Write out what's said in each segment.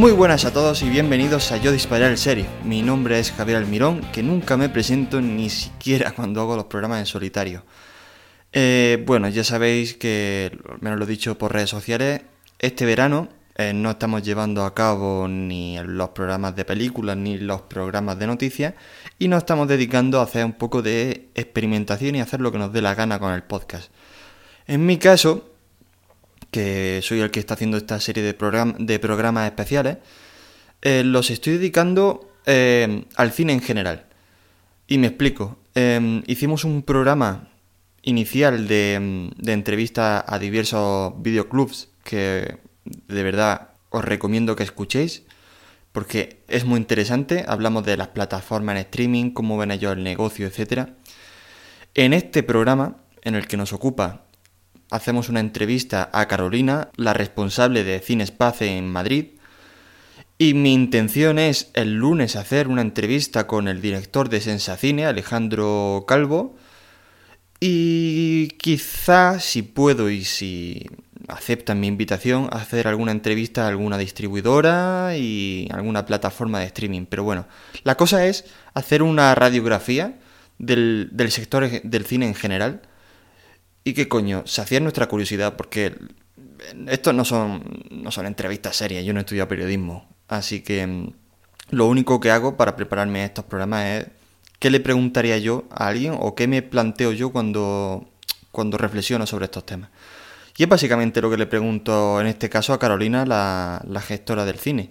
Muy buenas a todos y bienvenidos a Yo Disparar el Serie. Mi nombre es Javier Almirón, que nunca me presento ni siquiera cuando hago los programas en solitario. Eh, bueno, ya sabéis que, al menos lo he dicho por redes sociales, este verano eh, no estamos llevando a cabo ni los programas de películas ni los programas de noticias y nos estamos dedicando a hacer un poco de experimentación y hacer lo que nos dé la gana con el podcast. En mi caso, que soy el que está haciendo esta serie de, de programas especiales, eh, los estoy dedicando eh, al cine en general. Y me explico. Em, hicimos un programa inicial de, de entrevista a diversos videoclubs que de verdad os recomiendo que escuchéis porque es muy interesante. Hablamos de las plataformas en streaming, cómo ven ellos el negocio, etc. En este programa, en el que nos ocupa hacemos una entrevista a Carolina, la responsable de Cinespace en Madrid, y mi intención es el lunes hacer una entrevista con el director de Sensacine, Alejandro Calvo, y quizá, si puedo y si aceptan mi invitación, hacer alguna entrevista a alguna distribuidora y alguna plataforma de streaming. Pero bueno, la cosa es hacer una radiografía del, del sector del cine en general y qué coño, hacía nuestra curiosidad, porque estos no son, no son entrevistas serias, yo no he estudiado periodismo, así que mm, lo único que hago para prepararme a estos programas es qué le preguntaría yo a alguien o qué me planteo yo cuando, cuando reflexiono sobre estos temas. Y es básicamente lo que le pregunto en este caso a Carolina, la, la gestora del cine.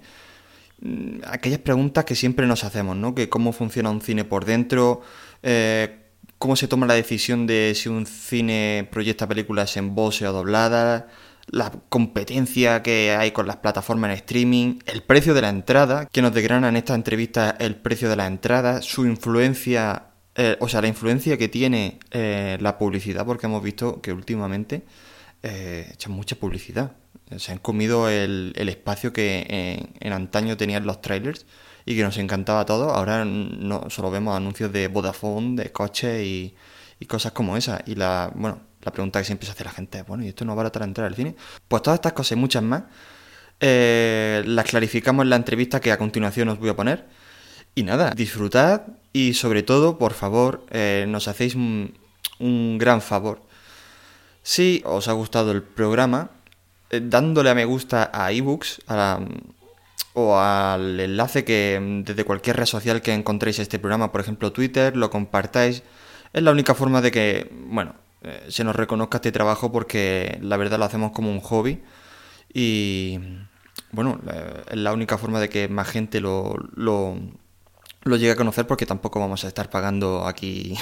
Mm, aquellas preguntas que siempre nos hacemos, ¿no? Que cómo funciona un cine por dentro, eh, cómo se toma la decisión de si un cine proyecta películas en voz o doblada, la competencia que hay con las plataformas en streaming, el precio de la entrada, que nos desgrana en esta entrevista el precio de la entrada, su influencia, eh, o sea, la influencia que tiene eh, la publicidad, porque hemos visto que últimamente eh, echan mucha publicidad. Se han comido el, espacio que en antaño tenían los trailers y que nos encantaba todo, ahora no solo vemos anuncios de Vodafone, de coches y, cosas como esas. Y la, bueno, la pregunta que siempre se hace la gente es, bueno, ¿y esto no va a entrar al cine? Pues todas estas cosas y muchas más eh, las clarificamos en la entrevista que a continuación os voy a poner. Y nada, disfrutad y sobre todo, por favor, eh, nos hacéis un, gran favor. Si os ha gustado el programa, eh, dándole a me gusta a ebooks, a la, o al enlace que mm, desde cualquier red social que encontréis este programa, por ejemplo Twitter, lo compartáis. Es la única forma de que, bueno, eh, se nos reconozca este trabajo porque la verdad lo hacemos como un hobby y, bueno, es la única forma de que más gente lo, lo, lo llegue a conocer porque tampoco vamos a estar pagando aquí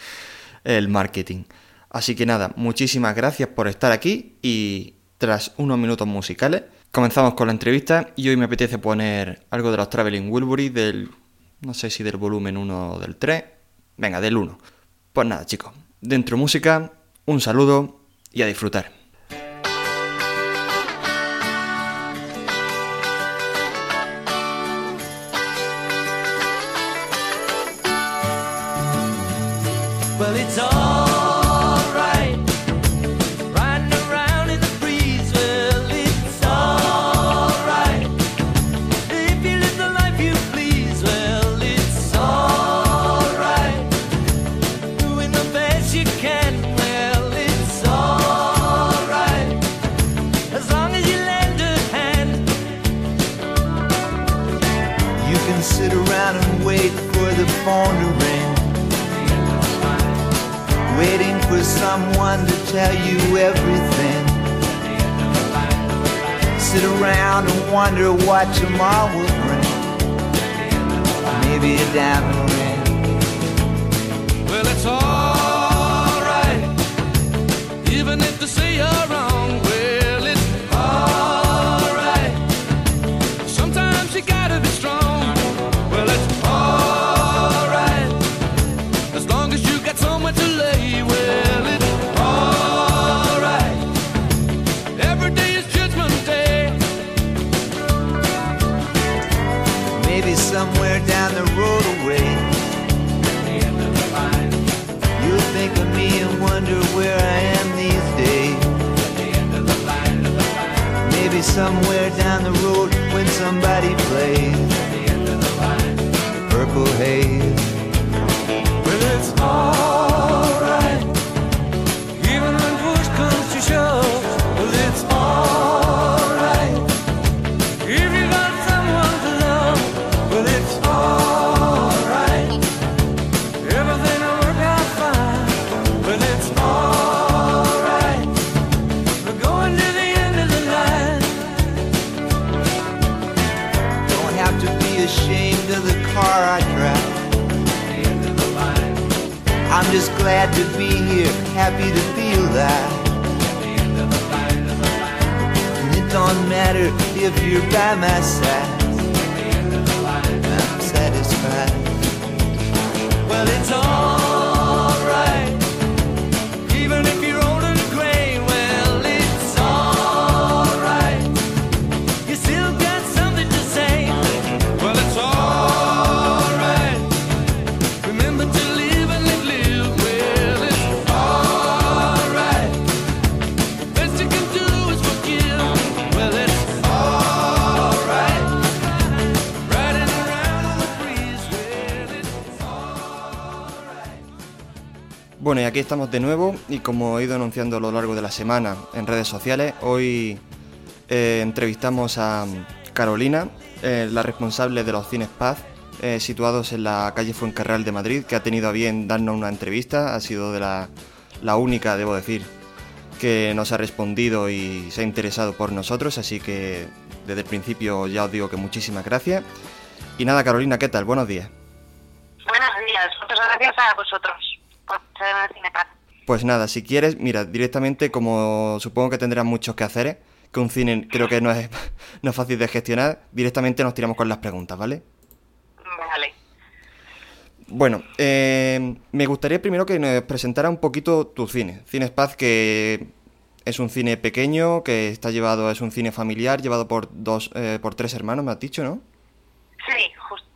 el marketing. Así que nada, muchísimas gracias por estar aquí y tras unos minutos musicales Comenzamos con la entrevista y hoy me apetece poner algo de los Traveling Wilbury del, no sé si del volumen 1 o del 3, venga, del 1. Pues nada chicos, dentro música, un saludo y a disfrutar. Somewhere down the road if you're by my side. Bueno, y aquí estamos de nuevo y como he ido anunciando a lo largo de la semana en redes sociales, hoy eh, entrevistamos a Carolina, eh, la responsable de los cines Paz, eh, situados en la calle Fuencarral de Madrid, que ha tenido a bien darnos una entrevista, ha sido de la, la única, debo decir, que nos ha respondido y se ha interesado por nosotros, así que desde el principio ya os digo que muchísimas gracias. Y nada, Carolina, ¿qué tal? Buenos días. Buenos días, muchas gracias a vosotros por ser. Pues nada, si quieres, mira, directamente, como supongo que tendrás muchos que hacer, que un cine creo que no es, no es fácil de gestionar, directamente nos tiramos con las preguntas, ¿vale? Vale. Bueno, eh, me gustaría primero que nos presentara un poquito tu cine. Cines Paz, que es un cine pequeño, que está llevado, es un cine familiar, llevado por dos, eh, por tres hermanos, me has dicho, ¿no? Sí, justo.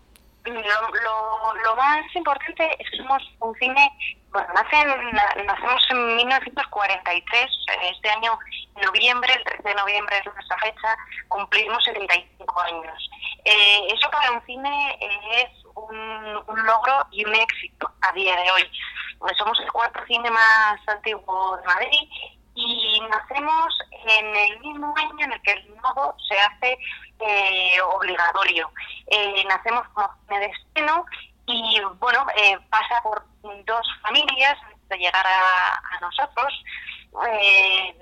Lo, lo, lo más importante es que somos un cine, bueno, nace en- na- nacemos en 1943, eh, este año, noviembre, el 13 de noviembre es nuestra fecha, cumplimos 75 años. Eh, eso para un cine eh, es un, logro y un éxito a día de hoy. Eh, Somos el cuarto cine más antiguo de Madrid y nacemos en el mismo año en el que el nodo se hace eh, obligatorio. Nacemos como cine de estreno y bueno, eh, pasa por dos familias antes de llegar a, a nosotros. Eh,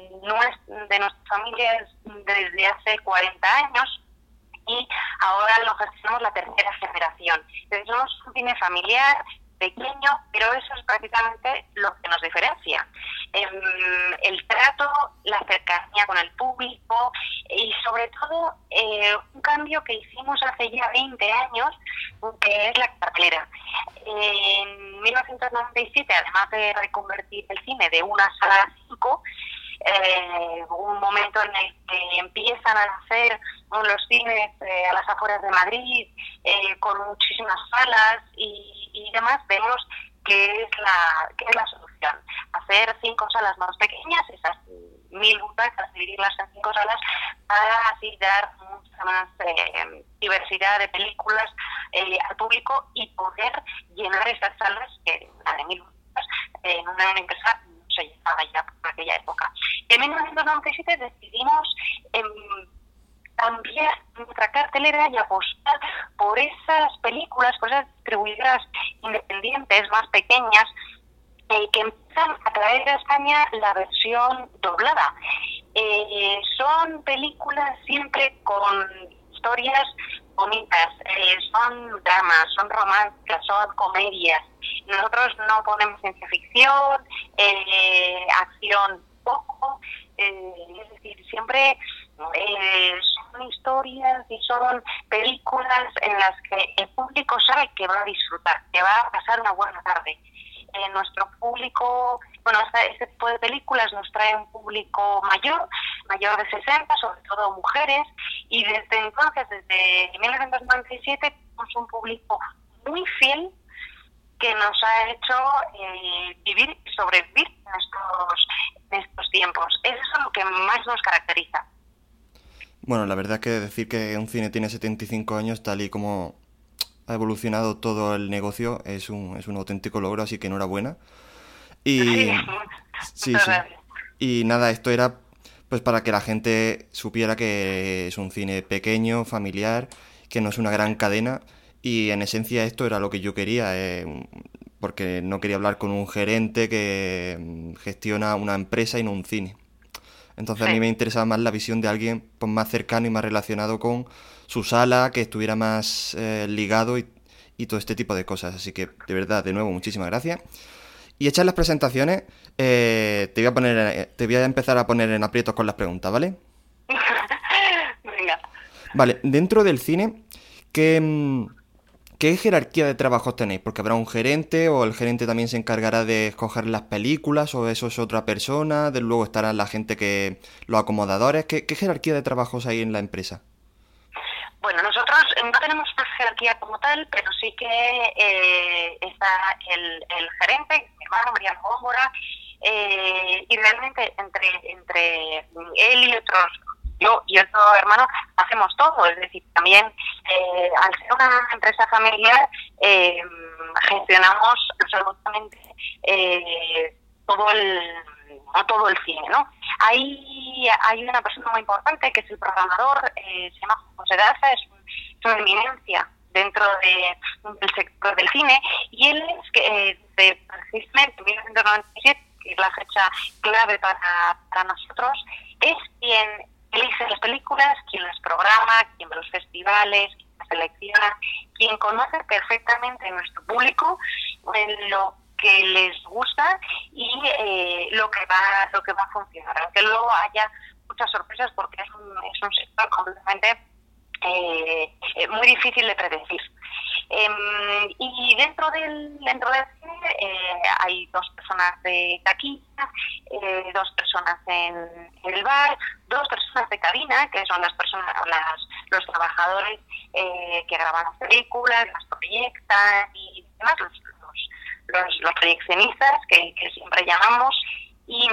de nuestras familias desde hace 40 años y ahora lo gestionamos la tercera generación. Entonces somos un cine familiar, pequeño, pero eso es prácticamente lo que nos diferencia. Em, el trato, la cercanía con el público y sobre todo eh, un cambio que hicimos hace ya 20 años, que es la cartelera. En 1997, además de reconvertir el cine de una sala a cinco, eh, un momento en el que empiezan a nacer los cines eh, a las afueras de Madrid eh, con muchísimas salas y, y demás, vemos que es la que es la solución. Hacer cinco salas más pequeñas, esas mil butacas, dividirlas en cinco salas, para así dar mucha más diversidad de películas eh, al público y poder llenar esas salas, que la de mil butacas, eh, en una empresa no se llegaba ya por aquella época. En 1997 decidimos em, cambiar nuestra cartelera y apostar por esas películas, por esas distribuidoras independientes más pequeñas eh, que empiezan a traer a España la versión doblada. Eh, son películas siempre con historias bonitas, eh, son dramas, son románticas, son comedias. Nosotros no ponemos ciencia ficción, eh, acción poco, eh, es decir, siempre eh, son historias y son películas en las que el público sabe que va a disfrutar, que va a pasar una buena tarde. Eh, nuestro público, bueno, esta- este tipo de películas nos trae un público mayor, mayor de 60, sobre todo mujeres, y desde entonces, desde 1997, tenemos un público muy fiel que nos ha hecho eh, vivir y sobrevivir en estos, en estos tiempos. Eso es lo que más nos caracteriza. Bueno, la verdad es que decir que un cine tiene 75 años, tal y como ha evolucionado todo el negocio, es un, es un auténtico logro, así que enhorabuena. Y, sí, sí. y nada, esto era pues para que la gente supiera que es un cine pequeño, familiar, que no es una gran cadena. Y en esencia esto era lo que yo quería, eh, porque no quería hablar con un gerente que mm, gestiona una empresa y no un cine. Entonces a mí me interesaba más la visión de alguien pues, más cercano y más relacionado con su sala, que estuviera más eh, ligado y, y, todo este tipo de cosas. Así que de verdad, de nuevo, muchísimas gracias. Y hechas las presentaciones, eh, te, voy a poner, eh, te voy a empezar a poner en aprietos con las preguntas, ¿vale? Venga. Vale, dentro del cine, ¿qué, mm, ¿qué jerarquía de trabajos tenéis? Porque habrá un gerente o el gerente también se encargará de escoger las películas o eso es otra persona, de luego estará la gente que, los acomodadores. ¿Qué, jerarquía de trabajos hay en la empresa? Bueno, nosotros no tenemos una jerarquía como tal, pero sí que eh, está el, el gerente, mi hermano Mariano Góngora, eh, y realmente entre, entre él y otros, yo y otro hermano, hacemos todo. Es decir, también eh, al ser una empresa familiar, eh, gestionamos absolutamente eh, todo el todo el cine, ¿no? Hay, hay una persona muy importante que es el programador, eh, se llama José Daza, es, es una eminencia dentro de, del sector del cine y él es que de, precisamente 1997, que es la fecha clave para, para nosotros, es quien elige las películas, quien las programa, quien ve los festivales, quien las selecciona, quien conoce perfectamente a nuestro público lo que les gusta y eh, lo que va lo que va a funcionar. Aunque luego haya muchas sorpresas porque es un, es un sector completamente eh, eh, muy difícil de predecir. Eh, y dentro del dentro del cine eh, hay dos personas de taquilla eh, dos personas en, el bar dos personas de cabina que son las personas las, los trabajadores que graban las películas las proyectan y demás los, los, los proyeccionistas, que, que, siempre llamamos, y,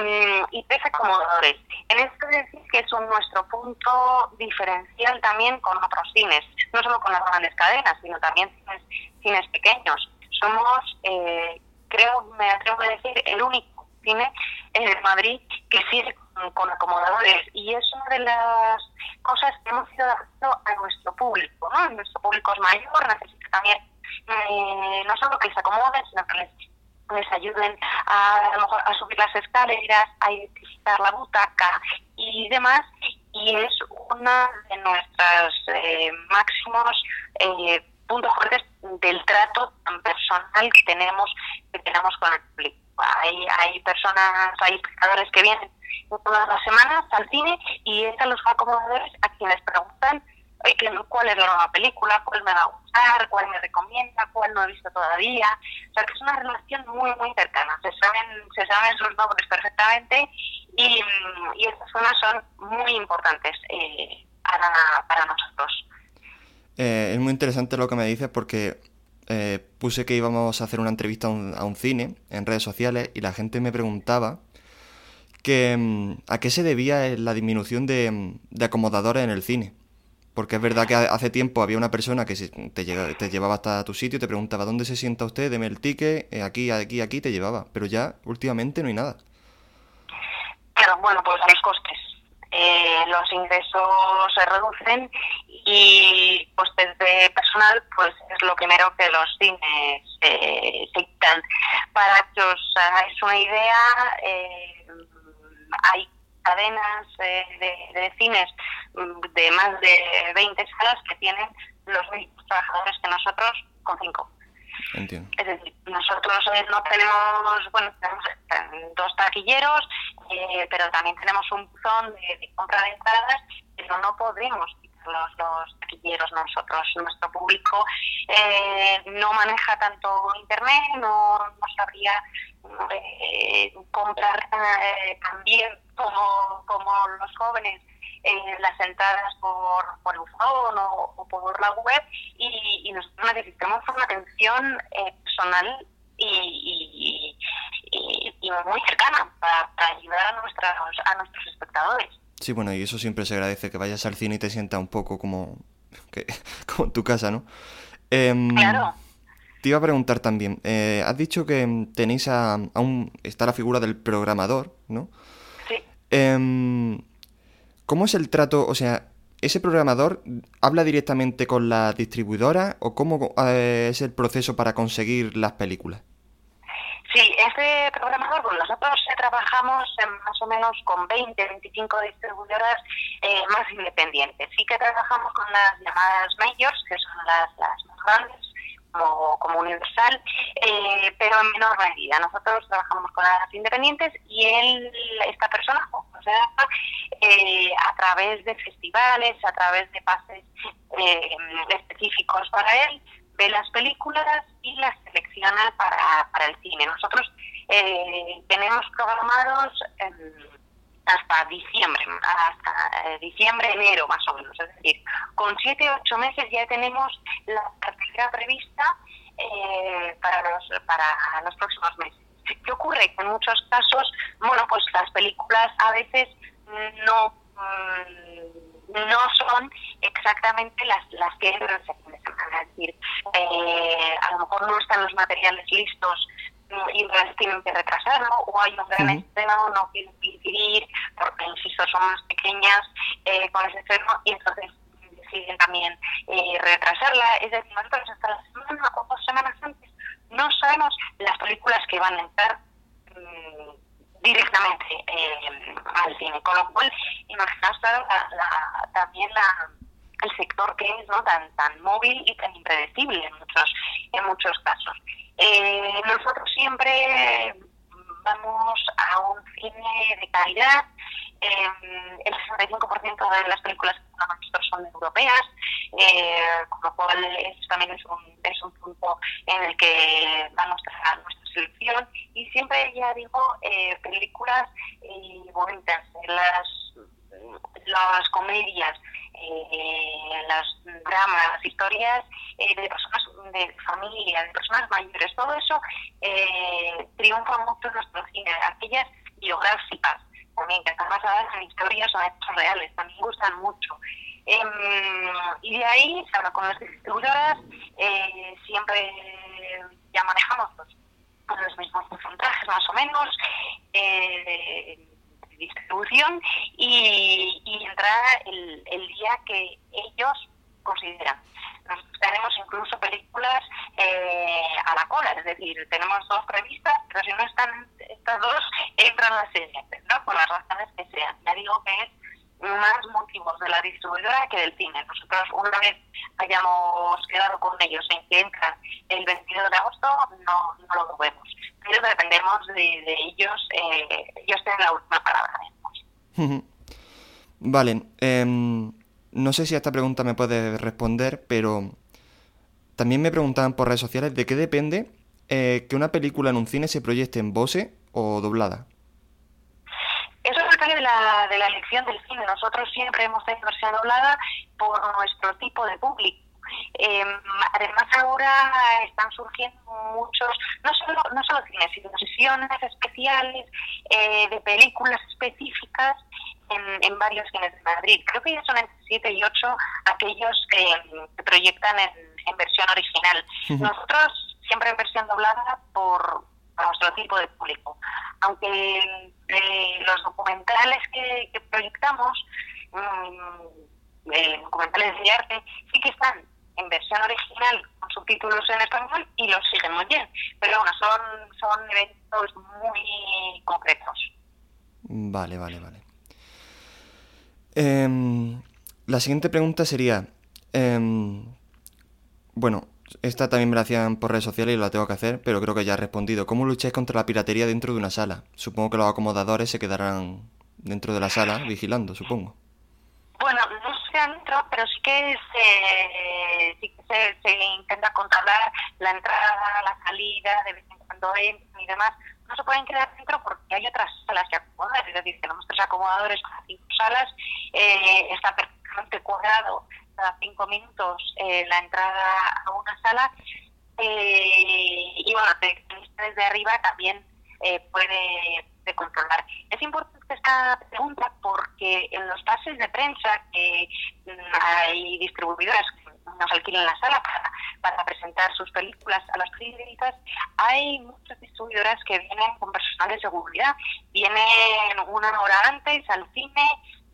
y tres acomodadores. En esto decir que es un, nuestro punto diferencial también con otros cines, no solo con las grandes cadenas, sino también cines, cines pequeños. Somos, eh, creo, me atrevo a decir, el único cine en Madrid que sigue con, acomodadores y es una de las cosas que hemos ido adaptando a nuestro público, ¿no? Nuestro público es mayor, necesita también eh, no solo que les acomoden, sino que les, les ayuden a, lo a subir las escaleras, a identificar la butaca y demás. Y es una de nuestras eh, máximos eh, puntos fuertes del trato tan personal que tenemos que tenemos con el público. Hay, hay personas, hay espectadores que vienen todas las semanas al cine y es a los acomodadores a quienes preguntan cuál es la nueva película, cuál me va a gustar, cuál me recomienda, cuál no he visto todavía. O sea, que es una relación muy, muy cercana. Se saben, se saben sus nombres perfectamente y, estas zonas son muy importantes eh, para, nosotros. Eh, es muy interesante lo que me dices porque eh, puse que íbamos a hacer una entrevista a un, a un, cine en redes sociales y la gente me preguntaba que mm, a qué se debía la disminución de acomodadores en el cine. Porque es verdad que hace tiempo había una persona que te, llegaba, te llevaba hasta tu sitio te preguntaba dónde se sienta usted, deme el ticket, eh, aquí, aquí, aquí, te llevaba. Pero ya últimamente no hay nada. Claro, bueno, pues los costes. Eh, los ingresos se reducen y costes de personal, pues es lo primero que los cines eh, se quitan. Para que os hagáis una idea, eh, hay cadenas eh, de, de, cines de más de 20 salas que tienen los mismos trabajadores que nosotros con 5. Entiendo. Es decir, nosotros eh, no tenemos, bueno, tenemos eh, dos taquilleros, eh, pero también tenemos un buzón de, de, compra de entradas, pero no podemos los, los taquilleros nosotros. Nuestro público eh, no maneja tanto internet, no, no sabría eh, comprar eh, también como, como los jóvenes eh, las entradas por, por el phone o, o, por la web y, y nosotros necesitamos una atención eh, personal y, y, y, muy cercana para, para, ayudar a, nuestras, a nuestros espectadores. Sí, bueno, y eso siempre se agradece, que vayas al cine y te sientas un poco como, que, como en tu casa, ¿no? Em, Claro. Te iba a preguntar también, eh, has dicho que tenéis a, aún está la figura del programador, ¿no? Sí. Em, ¿Cómo es el trato? O sea, ¿ese programador habla directamente con la distribuidora o cómo eh, es el proceso para conseguir las películas? Sí, este programador, bueno, nosotros eh, trabajamos en más o menos con 20, 25 distribuidoras eh, más independientes. Sí que trabajamos con las llamadas majors, que son las, las más grandes, como, como Universal, eh, pero en menor medida. Nosotros trabajamos con las independientes y él, esta persona, José Daza, eh, a través de festivales, a través de pases eh, específicos para él, ve las películas y las selecciona para, para el cine. Nosotros eh, tenemos programados eh, hasta diciembre, hasta eh, diciembre, enero más o menos. Es decir, con siete o ocho meses ya tenemos la cartera prevista eh, para, los, para los próximos meses. ¿Qué ocurre? Que en muchos casos, bueno, pues las películas a veces no mm, no son exactamente las, las que entran de semana. Es decir, eh, a lo mejor no están los materiales listos y las tienen que retrasarlo, o hay un gran Ujú. estreno, no quieren coincidir, porque, insisto, son más pequeñas eh, con ese estreno, y entonces deciden también eh, retrasarla. Es decir, nosotros hasta la semana o dos semanas antes no sabemos las películas que van a entrar mm, directamente eh, al cine, con lo cual imaginaos claro la, la- también la, el sector que es no tan tan móvil y tan impredecible en muchos en muchos casos. Eh, nosotros siempre vamos a un cine de calidad. eh, el 65% de las películas que vamos nosotros son europeas, eh, con lo cual eso también es un, es un punto en el que va nuestra, nuestra selección. Y siempre, ya digo, eh, películas eh, bonitas, las, las comedias, eh, las dramas, las historias eh, de personas de familia, de personas mayores, todo eso eh, triunfa mucho en nuestro cine. Aquellas biográficas también, que están basadas en historias o en hechos reales, también gustan mucho. Em, y de ahí, habla con las distribuidoras, eh, siempre ya manejamos los, los mismos porcentajes más o menos eh, distribución y, y el, el día que ellos consideran. Nosotros tenemos incluso películas eh, a la cola, es decir, tenemos dos previstas, pero si no están estas dos, entran las siguientes, ¿no? Por las razones que sean. Ya digo que es más motivos de la distribuidora que del cine. Nosotros, una vez hayamos quedado con ellos en que entran el 22 de agosto, no, no lo movemos. Pero dependemos de, de ellos, eh, ellos tienen la última palabra. Vale, em, no sé si a esta pregunta me puedes responder, pero también me preguntaban por redes sociales de qué depende eh, que una película en un cine se proyecte en voce o doblada. Eso depende de la, de la elección del cine. Nosotros siempre hemos tenido versión doblada por nuestro tipo de público. Eh, además ahora están surgiendo muchos, no solo, no solo cines, sino sesiones especiales eh, de películas específicas en, en varios cines de Madrid. Creo que ya son entre 7 y 8 aquellos que, que proyectan en, en versión original. Nosotros siempre en versión doblada por a nuestro tipo de público. Aunque eh, los documentales que, que proyectamos, mm, eh, documentales de arte, sí que están en versión original con subtítulos en español y los siguen muy bien. Pero bueno, son, son eventos muy concretos. Vale, vale, vale. Em, la siguiente pregunta sería, em, bueno, esta también me la hacían por redes sociales y la tengo que hacer, pero creo que ya he respondido. ¿Cómo lucháis contra la piratería dentro de una sala? Supongo que los acomodadores se quedarán dentro de la sala vigilando, supongo. Bueno, no sé adentro, pero sí que se, sí que se, intenta controlar la entrada, la salida, de vez en cuando entran y demás. No se pueden quedar dentro porque hay otras salas que acomodar, es decir, tenemos tres acomodadores para cinco salas, eh, está perfectamente cuadrado cada cinco minutos eh, la entrada a una sala eh, y bueno, de- desde arriba también eh, puede, controlar. Es importante esta pregunta porque en los pases de prensa que mm, hay distribuidoras que nos alquilan la sala para, para presentar sus películas a los periodistas, hay muchas distribuidoras que vienen con personal de seguridad. Vienen una hora antes al cine,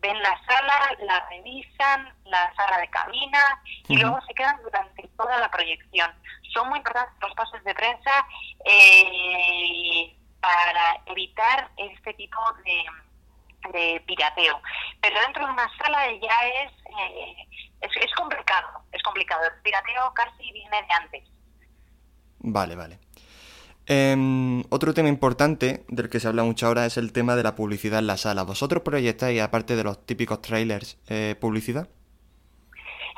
ven la sala, la revisan, la sala de cabina y luego se quedan durante toda la proyección. Son muy importantes los pases de prensa eh, para evitar este tipo de, de pirateo. Pero dentro de una sala ya es, eh, es, es complicado, es complicado. El pirateo casi viene de antes. Vale, vale. Em, otro tema importante del que se habla mucho ahora es el tema de la publicidad en la sala. ¿Vosotros proyectáis, aparte de los típicos trailers, eh, publicidad?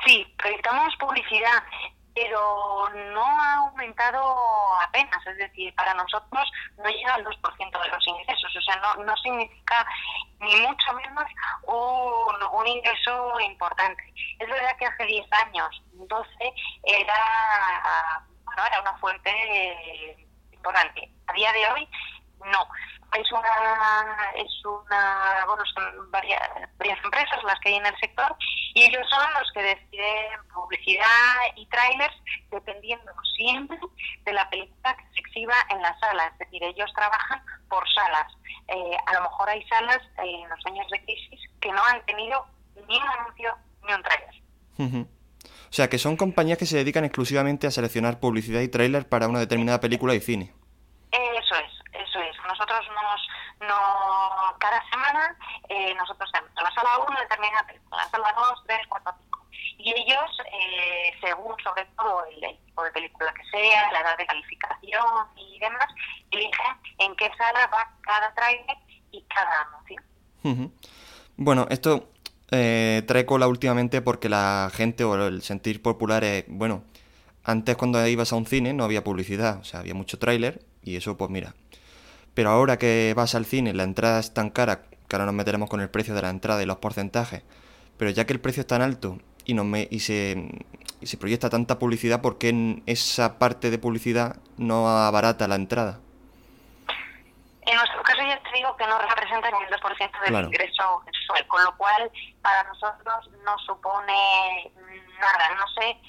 Sí, proyectamos publicidad, pero no ha aumentado apenas. Es decir, para nosotros no llega al 2% de los ingresos. O sea, no, significa ni mucho menos un, un ingreso importante. Es verdad que hace 10 años, 12, era, bueno, era una fuente importante. A día de hoy, no. Es una, es una, bueno, son varias, varias empresas las que hay en el sector y ellos son los que deciden publicidad y trailers dependiendo siempre de la película que se exhiba en la sala. Es decir, ellos trabajan por salas. Eh, a lo mejor hay salas eh, en los años de crisis que no han tenido ni un anuncio ni un trailer. O sea, que son compañías que se dedican exclusivamente a seleccionar publicidad y tráiler para una determinada película y cine. Eso es, eso es. Nosotros nos, no, cada semana eh, nosotros tenemos en la sala 1 determinada película, la sala 2, 3, 4, 5. Y ellos, eh, según sobre todo el, el tipo de película que sea, la edad de calificación y demás, eligen en qué sala va cada trailer y cada anuncio. Bueno, esto eh, trae cola últimamente porque la gente o el sentir popular es, bueno, antes cuando ibas a un cine no había publicidad, o sea, había mucho tráiler y eso pues mira. Pero ahora que vas al cine, la entrada es tan cara, que ahora nos meteremos con el precio de la entrada y los porcentajes, pero ya que el precio es tan alto y, nos me, y, se, y se proyecta tanta publicidad, ¿por qué en esa parte de publicidad no abarata la entrada? En nuestro caso ya te digo que no representa ni el 2% del Claro. ingreso mensual, con lo cual para nosotros no supone nada. No sé,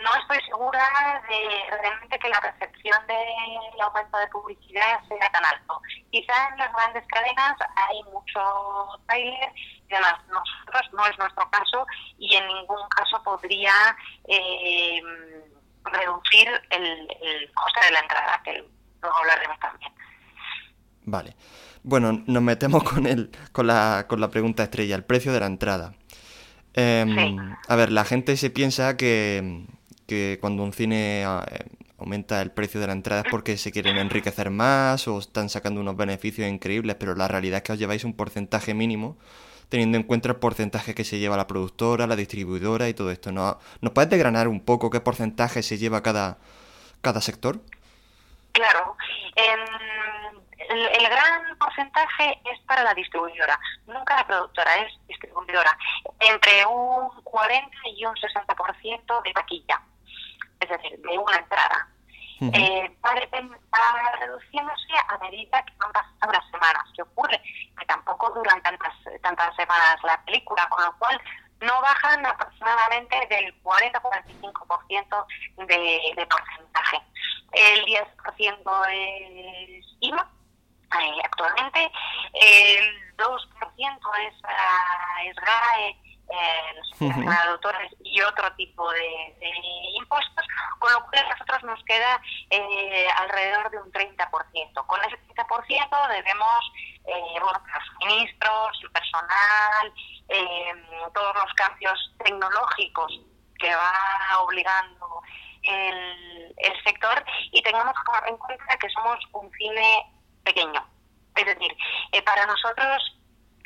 no estoy segura de realmente que la recepción del aumento de publicidad sea tan alto. Quizá en las grandes cadenas hay mucho trailer y demás. Nosotros no es nuestro caso y en ningún caso podría eh, reducir el, el coste de la entrada, que luego hablaremos también. Vale. Bueno, nos metemos con el, con la, con la pregunta estrella, el precio de la entrada. Em, Sí. A ver, la gente se piensa que, que cuando un cine ah, eh, aumenta el precio de la entrada es porque se quieren enriquecer más o están sacando unos beneficios increíbles, pero la realidad es que os lleváis un porcentaje mínimo teniendo en cuenta el porcentaje que se lleva la productora, la distribuidora y todo esto. ¿No, ¿Nos puedes desgranar un poco qué porcentaje se lleva cada, cada sector? Claro. em, el, el gran porcentaje es para la distribuidora, nunca la productora, es distribuidora. Entre un 40 y un 60% de taquilla, es decir, de una entrada. Ujú. Eh, va reduciéndose a medida que van pasando las semanas. ¿Qué ocurre? Que tampoco duran tantas, tantas semanas la película, con lo cual no bajan aproximadamente del 40-45% de, de porcentaje. El 10% es IVA eh, actualmente, el 2% es, ah, es GAE, eh, uh autores y otro tipo de, de impuestos, con lo cual a nosotros nos queda eh, alrededor de un 30%. Con ese 30% debemos eh, bueno, los suministros, el personal, eh, todos los cambios tecnológicos que va obligando el, el sector y tengamos en cuenta que somos un cine pequeño. Es decir, eh, para nosotros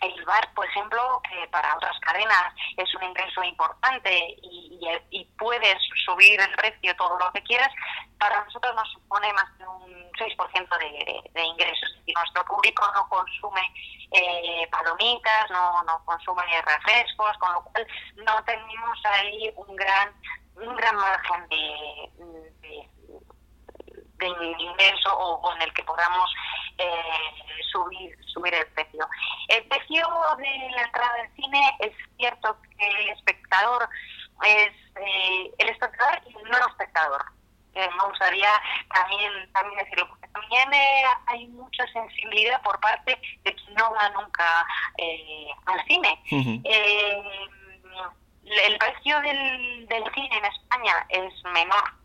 el bar, por ejemplo, que para otras cadenas es un ingreso importante y, y- y puedes subir el precio todo lo que quieras, para nosotros nos supone más de un 6% de, de, de ingresos. Es decir, nuestro público no consume eh, palomitas, no, no consume refrescos, con lo cual no tenemos ahí un gran un gran margen de, de ingreso o, en el que podamos eh, subir subir el precio. el precio de la entrada del cine es cierto que el espectador es eh, el espectador y el no espectador. Eh, me gustaría también, también decirlo, porque también eh, hay mucha sensibilidad por parte de quien no va nunca eh, al cine. Eh, el precio del, del cine en España es menor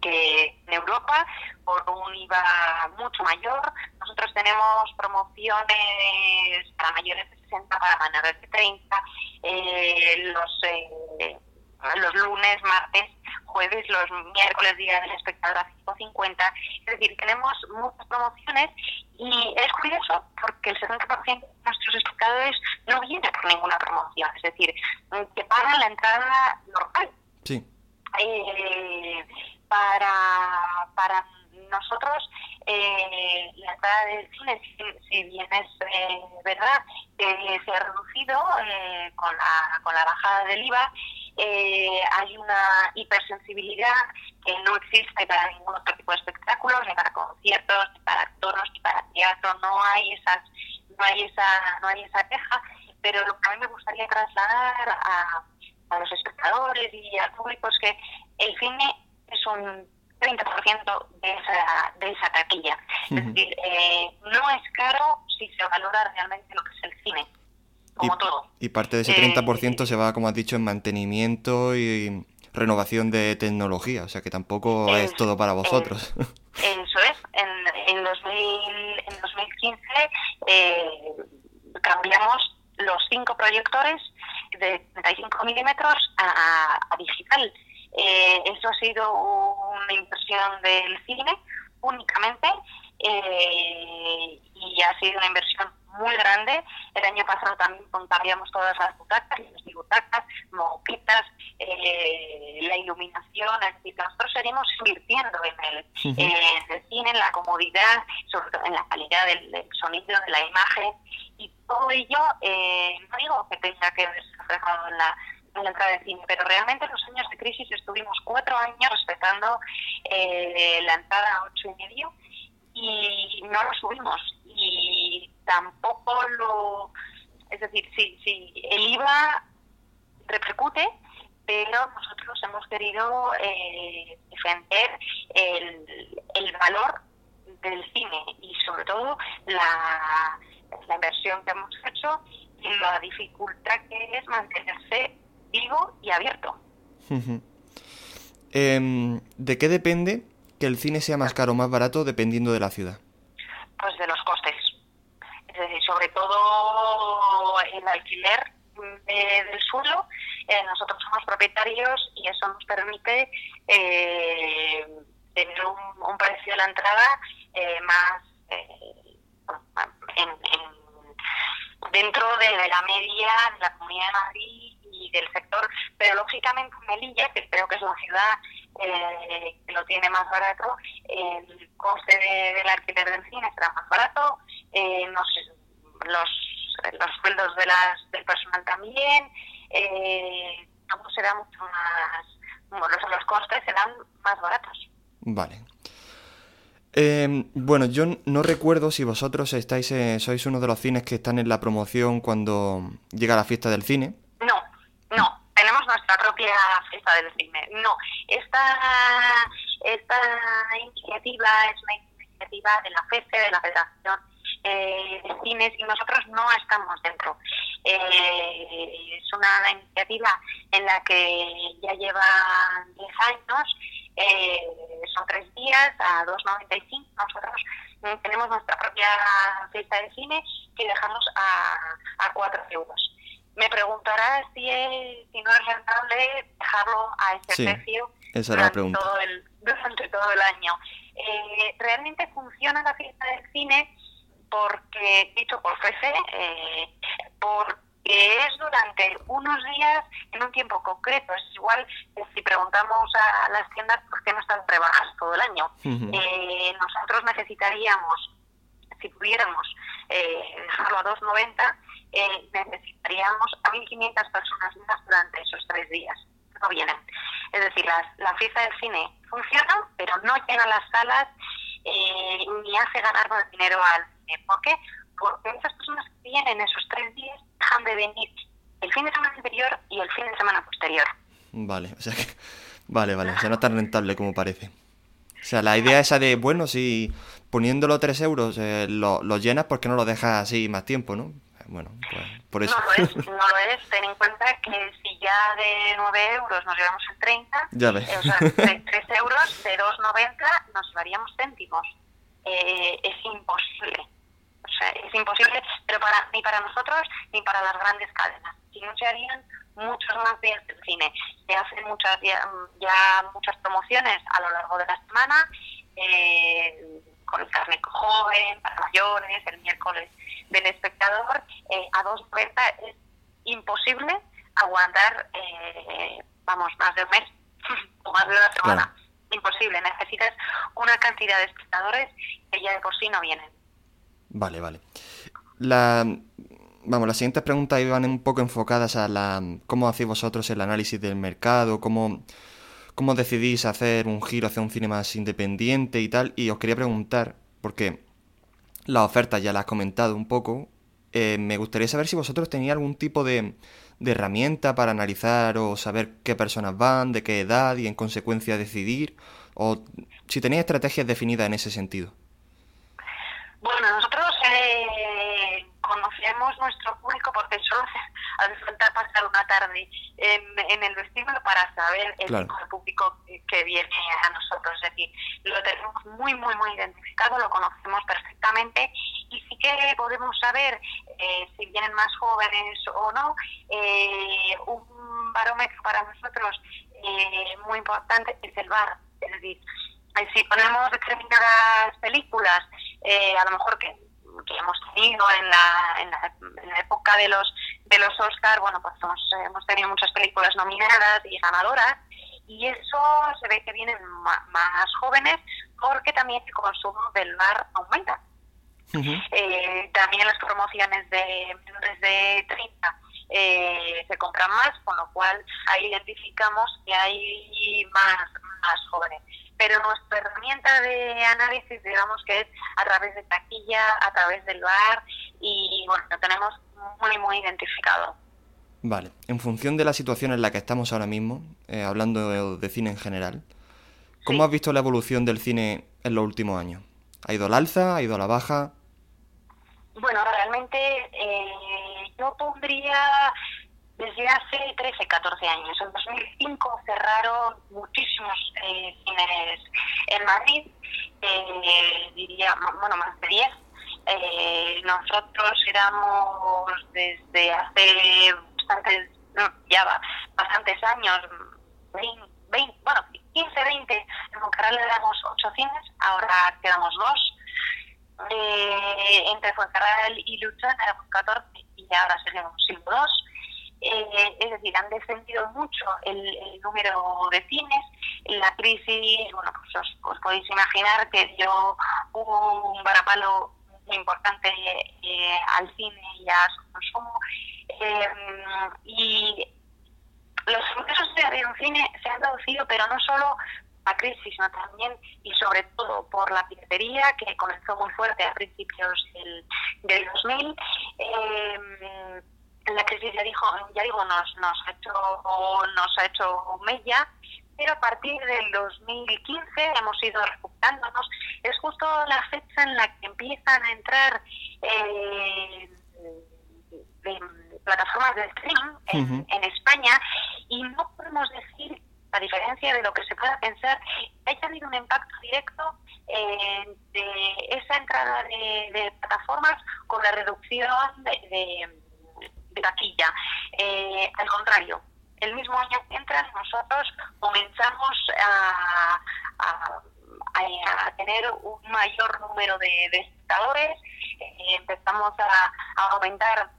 que en Europa por un IVA mucho mayor. Nosotros tenemos promociones para mayores de 60, para menores de 30, eh, los, eh, los lunes, martes, jueves, los miércoles, día del espectador a 5.50. Es decir, tenemos muchas promociones y es curioso porque el 70% de nuestros espectadores no viene por ninguna promoción. Es decir, que pagan la entrada normal. Sí. Eh, para, para nosotros eh, la entrada del cine, si, si bien es eh, verdad que se ha reducido eh, con, la, con la bajada del IVA, eh, hay una hipersensibilidad que no existe para ningún otro tipo de espectáculos, ni para conciertos, ni para toros, ni para teatro, no hay esas, no hay esa, no hay esa queja, pero lo que a mí me gustaría trasladar a, a los espectadores y al público es que el cine es un 30% de esa, de esa taquilla. Es decir, eh, no es caro si se valora realmente lo que es el cine, como y, todo. Y parte de ese Eh, 30% se va, como has dicho, en mantenimiento y renovación de tecnología, o sea que tampoco Eh, es todo para vosotros. Eso es, en, en, 2000, en 2015 eh, cambiamos los cinco proyectores de 35 milímetros a, a digital. Eh, eso ha sido una inversión del cine únicamente eh, y ha sido una inversión muy grande. El año pasado también cambiamos todas las butacas, las butacas, moquetas, eh, la iluminación, es decir, nosotros seguimos invirtiendo en el, Ujú. eh, en el cine, en la comodidad, sobre todo en la calidad del, del sonido, de la imagen y todo ello, eh, no digo que tenga que verse reflejado en la, la entrada de cine, pero realmente en los años de crisis estuvimos cuatro años respetando eh, la entrada a ocho y medio y no lo subimos. Y tampoco lo es decir si, si el IVA repercute pero nosotros hemos querido eh, defender el, el valor del cine y sobre todo la, la inversión que hemos hecho y la dificultad que es mantenerse vivo y abierto. Em, ¿De qué depende que el cine sea más caro o más barato dependiendo de la ciudad? Pues de los costes. Es decir, sobre todo el alquiler de- del suelo. Eh, nosotros somos propietarios y eso nos permite eh, tener un, un precio de la entrada eh, más eh, en, en- dentro de, de la media de la Comunidad de Madrid y del sector, pero lógicamente Melilla, que creo que es la ciudad eh, que lo tiene más barato, el coste de- del alquiler del cine será más barato, eh, no sé, los, los sueldos de las, del personal también, eh, todo será mucho más, bueno, los, los costes serán más baratos. Vale. Em, bueno, yo no recuerdo si vosotros estáis, eh, sois uno de los cines que están en la promoción cuando llega la fiesta del cine. No, no, tenemos nuestra propia fiesta del cine. No, esta, esta iniciativa es una iniciativa de la FECE, de la Federación eh, de Cines, y nosotros no estamos dentro. Eh, es una iniciativa en la que ya llevan 10 años, eh, son tres días a 2,95. Nosotros eh, tenemos nuestra propia fiesta de cine que dejamos a, a 4 euros. Me preguntarás si, es, si no es rentable dejarlo a ese Sí, precio esa era la durante pregunta. todo el, durante todo el año. Eh, realmente funciona la fiesta del cine porque, dicho por FECE, eh, porque es durante unos días en un tiempo concreto. Es igual que si preguntamos a las tiendas por qué no están rebajas todo el año. Eh, nosotros necesitaríamos, si pudiéramos eh, dejarlo a 2,90, eh, necesitaríamos a 1.500 personas más durante esos tres días. No vienen. Es decir, las- la fiesta del cine funciona, pero no llena las salas eh, ni hace ganar más dinero al cine. ¿Por qué? porque muchas personas que vienen esos tres días dejan de venir el fin de semana anterior y el fin de semana posterior. Vale, o sea que... Vale, vale, o sea, no es tan rentable como parece. O sea, la idea esa de, bueno, si poniéndolo 3 euros eh, lo, lo llenas, ¿por qué no lo dejas así más tiempo, no? Bueno, pues por eso. No lo es, no lo es. Ten en cuenta que si ya de 9 euros nos llevamos el 30, Ya ves. eh, o sea, de 3 euros, de 2,90 nos llevaríamos céntimos. Eh, es imposible. O sea, es imposible, pero para ni para nosotros ni para las grandes cadenas. Si no se harían muchos más días del cine. Se hacen muchas ya, ya muchas promociones a lo largo de la semana, eh, con el carnet joven, para mayores, el miércoles del espectador, eh, a 2.90 es imposible aguantar, eh, vamos, más de un mes o más de una semana. Imposible, necesitas una cantidad de espectadores que ya de por sí no vienen. Vale, vale. La, vamos, las siguientes preguntas iban un poco enfocadas a la cómo hacéis vosotros el análisis del mercado, cómo, cómo decidís hacer un giro hacia un cine más independiente y tal. Y os quería preguntar, porque las ofertas ya las has comentado un poco, eh, me gustaría saber si vosotros tenéis algún tipo de, de herramienta para analizar o saber qué personas van, de qué edad y en consecuencia decidir, o si tenéis estrategias definidas en ese sentido. Bueno, nosotros eh, nuestro público porque solo hace, falta pasar una tarde en, en el vestíbulo para saber el Claro. tipo de público que- viene a nosotros. Es decir, lo tenemos muy, muy, muy identificado, lo conocemos perfectamente y sí que podemos saber eh, si vienen más jóvenes o no. Eh, un barómetro para nosotros eh, muy importante es el bar. Es decir, si ponemos determinadas películas, eh, a lo mejor que, que hemos tenido en la, en la, en la época de los de los Oscar, bueno, pues hemos, hemos tenido muchas películas nominadas y ganadoras, y eso se ve que vienen ma- más jóvenes porque también el consumo del bar aumenta. Eh, también las promociones de menores de 30 eh, se compran más, con lo cual ahí identificamos que hay más, más jóvenes. Pero nuestra herramienta de análisis, digamos que es a través de taquilla, a través del bar, y bueno, lo tenemos muy, muy identificado. Vale, en función de la situación en la que estamos ahora mismo, eh, hablando de, de cine en general, ¿cómo Sí. has visto la evolución del cine en los últimos años? ¿Ha ido al alza? ¿Ha ido a la baja? Bueno, realmente eh, yo pondría desde hace 13, 14 años. En 2005 cerraron muchísimos eh, cines en Madrid, eh, diría, bueno, más de 10. Eh, nosotros éramos desde hace bastantes, ya bastantes años, 20, 20, bueno, 15, 20, en Moncarral éramos 8 cines, ahora quedamos dos eh, entre Fuencarral y Luchana éramos 14 y ahora seríamos siendo dos. Eh, es decir, han descendido mucho el, número de cines. La crisis, bueno, pues os, os podéis imaginar que dio un varapalo muy importante eh, al cine y a su consumo. Eh, y los ingresos de un cine se han reducido, pero no solo la crisis, sino también y sobre todo por la piratería que comenzó muy fuerte a principios del, del 2000. Eh, la crisis ya dijo, ya digo, nos, nos ha hecho nos ha hecho mella, pero a partir del 2015 hemos ido recuperándonos. Es justo la fecha en la que empiezan a entrar eh, plataformas de streaming en, en España y no podemos decir, a diferencia de lo que se pueda pensar, haya habido un impacto directo eh, de esa entrada de, de plataformas con la reducción de, de- de taquilla. Eh, al contrario, el mismo año que entran nosotros comenzamos a, a- tener un mayor número de, espectadores, eh, empezamos a, a aumentar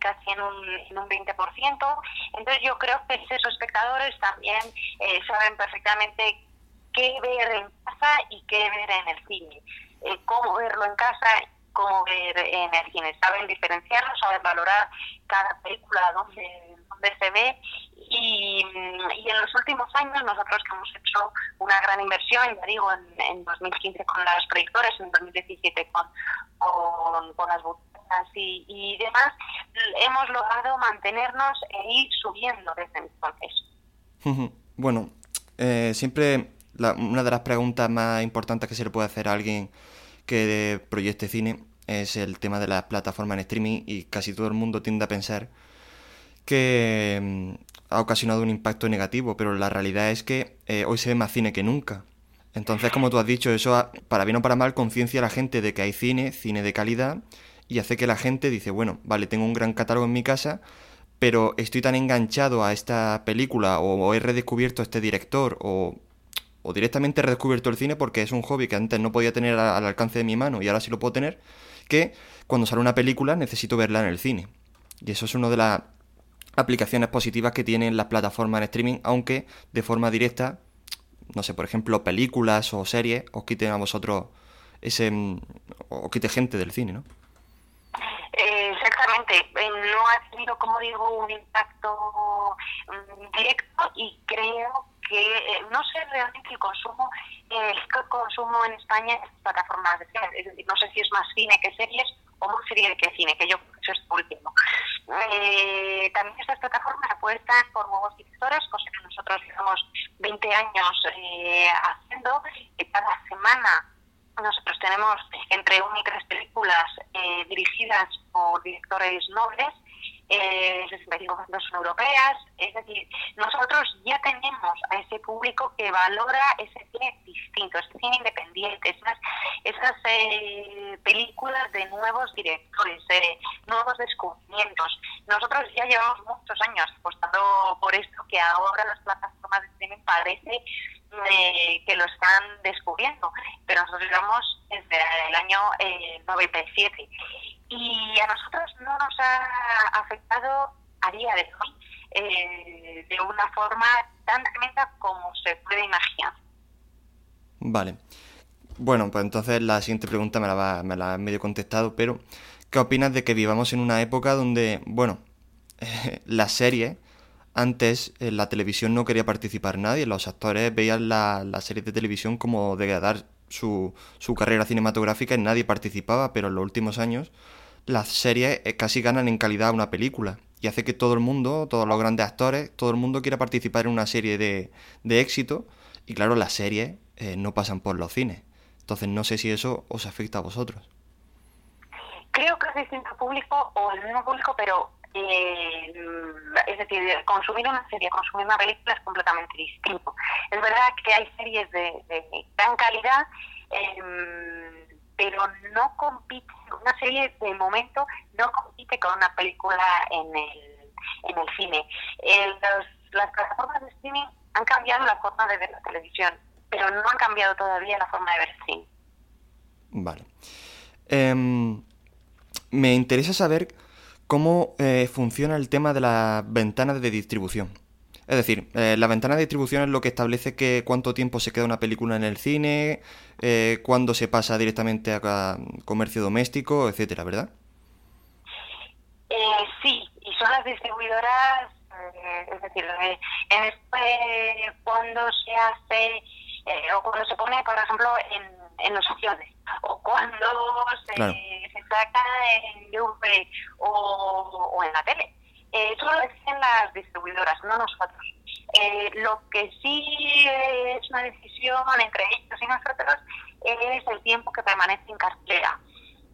casi en un, en un 20%. Entonces yo creo que esos espectadores también eh, saben perfectamente qué ver en casa y qué ver en el cine. Eh, cómo verlo en casa, cómo ver en el cine. Saben diferenciarlo, saben valorar cada película donde, donde se ve. Y, y en los últimos años nosotros que hemos hecho una gran inversión, ya digo, en, en 2015 con las proyectores, en 2017 con, con, con las butacas, y, y demás, hemos logrado mantenernos e ir subiendo desde entonces. Bueno, eh, siempre una de las preguntas más importantes que se le puede hacer a alguien que proyecte cine es el tema de las plataformas en streaming y casi todo el mundo tiende a pensar que mm, ha ocasionado un impacto negativo, pero la realidad es que eh, hoy se ve más cine que nunca. Entonces, como tú has dicho, eso para bien o para mal conciencia a la gente de que hay cine, cine de calidad, y hace que la gente dice, bueno, vale, tengo un gran catálogo en mi casa, pero estoy tan enganchado a esta película o, he redescubierto a este director o, o, directamente he redescubierto el cine porque es un hobby que antes no podía tener al alcance de mi mano y ahora sí lo puedo tener, que cuando sale una película necesito verla en el cine. Y eso es una de las aplicaciones positivas que tienen las plataformas en streaming, aunque de forma directa, no sé, por ejemplo, películas o series os quiten a vosotros ese mm, o quite gente del cine, ¿no? Exactamente, eh, no ha tenido, como digo, un impacto mm, directo y creo que eh, no sé realmente el consumo, el consumo en España en plataformas de cine, es decir, no sé si es más cine que series o más serie que cine, que yo eso es último. Eh, también estas plataformas apuestan por nuevos directores, cosa que nosotros llevamos 20 años eh, haciendo, y cada semana nosotros tenemos entre una y tres películas eh, dirigidas por directores nobles, eh, 65% son europeas, es decir, nosotros ya tenemos a ese público que valora ese cine distinto, ese cine independiente, esas, esas eh, películas de nuevos directores, eh, nuevos descubrimientos. Nosotros ya llevamos muchos años apostando por esto que ahora las plataformas de streaming parece eh, que lo están descubriendo, pero nosotros llevamos desde el año 97 y a nosotros no nos ha afectado a día de hoy eh, de una forma tan tremenda como se puede imaginar. Vale. Bueno, pues entonces la siguiente pregunta me la, va, me la he medio contestado, pero ¿qué opinas de que vivamos en una época donde, bueno, las series, antes en la televisión no quería participar nadie, los actores veían las la series de televisión como de dar su, su carrera cinematográfica y nadie participaba, pero en los últimos años las series eh, casi ganan en calidad una película y hace que todo el mundo, todos los grandes actores, todo el mundo quiera participar en una serie de, de éxito y claro, las series eh, no pasan por los cines. Entonces no sé si eso os afecta a vosotros. Creo que es distinto público o el mismo público, pero eh, es decir, consumir una serie, consumir una película es completamente distinto. Es verdad que hay series de, gran calidad, eh, pero no compite, una serie de momento no compite con una película en el, en el cine. las plataformas de streaming han cambiado la forma de ver la televisión, pero no han cambiado todavía la forma de ver el cine. Vale. Em, me interesa saber cómo eh, funciona el tema de las ventanas de distribución. Es decir, eh, la ventana de distribución es lo que establece que cuánto tiempo se queda una película en el cine, eh, cuándo se pasa directamente a comercio doméstico, etcétera, ¿verdad? Eh, sí, y son las distribuidoras, eh, es decir, en este, cuando se hace o cuando se pone, por ejemplo, en, los aviones, o cuando se, se saca en DVD o, o en la tele eh, eso lo deciden las distribuidoras, no nosotros. Eh, lo que sí es una decisión entre ellos y nosotros es el tiempo que permanece en cartera.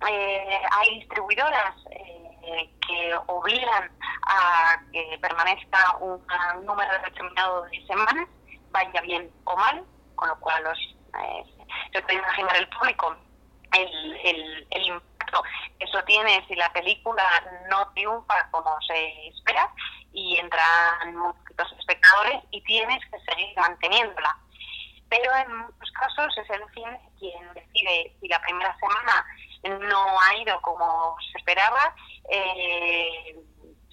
Eh, hay distribuidoras eh, que obligan a que permanezca un, número determinado de semanas, vaya bien o mal, con lo cual los, se puede imaginar el público el, el, impacto que eso tiene si la película no triunfa como se espera y entran muchos espectadores y tienes que seguir manteniéndola. Pero en muchos casos es el cine quien decide si la primera semana no ha ido como se esperaba, eh,